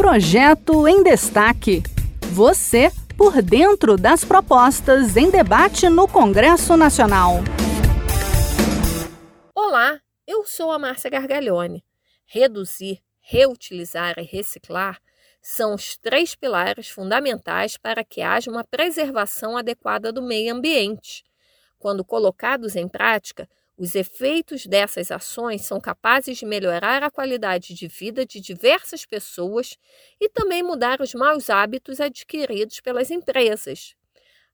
Projeto em Destaque. Você por dentro das propostas em debate no Congresso Nacional. Olá, eu sou a Márcia Gargalhone. Reduzir, reutilizar e reciclar são os três pilares fundamentais para que haja uma preservação adequada do meio ambiente. Quando colocados em prática, os efeitos dessas ações são capazes de melhorar a qualidade de vida de diversas pessoas e também mudar os maus hábitos adquiridos pelas empresas.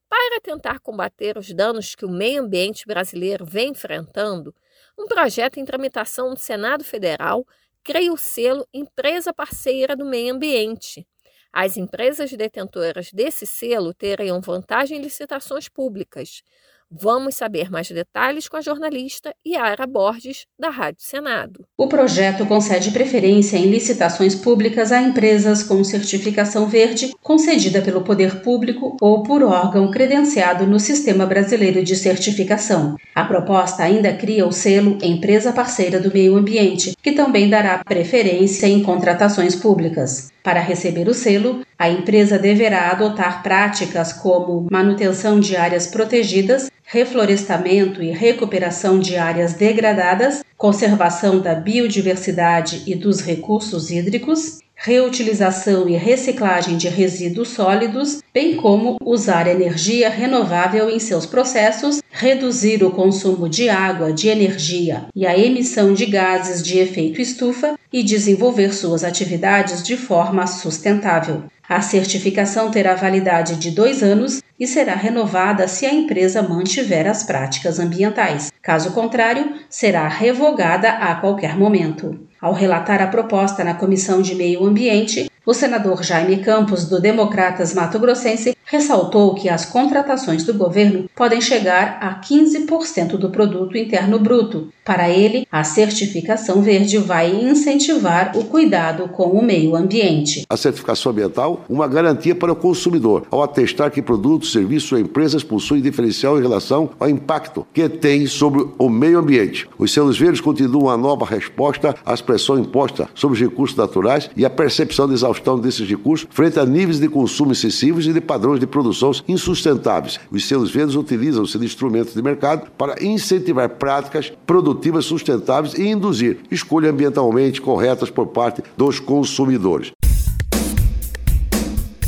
Para tentar combater os danos que o meio ambiente brasileiro vem enfrentando, um projeto em tramitação no Senado Federal cria o selo Empresa Parceira do Meio Ambiente. As empresas detentoras desse selo teriam vantagem em licitações públicas. Vamos saber mais detalhes com a jornalista Yara Borges, da Rádio Senado. O projeto concede preferência em licitações públicas a empresas com certificação verde concedida pelo poder público ou por órgão credenciado no Sistema Brasileiro de Certificação. A proposta ainda cria o selo Empresa Parceira do Meio Ambiente, que também dará preferência em contratações públicas. Para receber o selo, a empresa deverá adotar práticas como manutenção de áreas protegidas, reflorestamento e recuperação de áreas degradadas, conservação da biodiversidade e dos recursos hídricos, reutilização e reciclagem de resíduos sólidos, bem como usar energia renovável em seus processos, reduzir o consumo de água, de energia e a emissão de gases de efeito estufa e desenvolver suas atividades de forma sustentável. A certificação terá validade de dois anos e será renovada se a empresa mantiver as práticas ambientais. Caso contrário, será revogada a qualquer momento. Ao relatar a proposta na Comissão de Meio Ambiente, o senador Jaime Campos, do Democratas Mato Grossense, ressaltou que as contratações do governo podem chegar a 15% do produto interno bruto. Para ele, a certificação verde vai incentivar o cuidado com o meio ambiente. A certificação ambiental, uma garantia para o consumidor, ao atestar que produtos, serviços ou empresas possuem diferencial em relação ao impacto que tem sobre o meio ambiente. Os selos verdes continuam a nova resposta às pressões impostas sobre os recursos naturais e a percepção de exaustão desses recursos frente a níveis de consumo excessivos e de padrões de produção insustentáveis. Os selos verdes utilizam-se de instrumentos de mercado para incentivar práticas produtivas sustentáveis e induzir escolhas ambientalmente corretas por parte dos consumidores.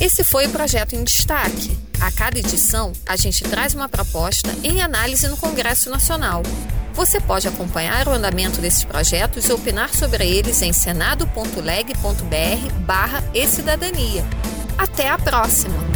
Esse foi o projeto em destaque. A cada edição, a gente traz uma proposta em análise no Congresso Nacional. Você pode acompanhar o andamento desses projetos e opinar sobre eles em senado.leg.br barra e cidadania. Até a próxima!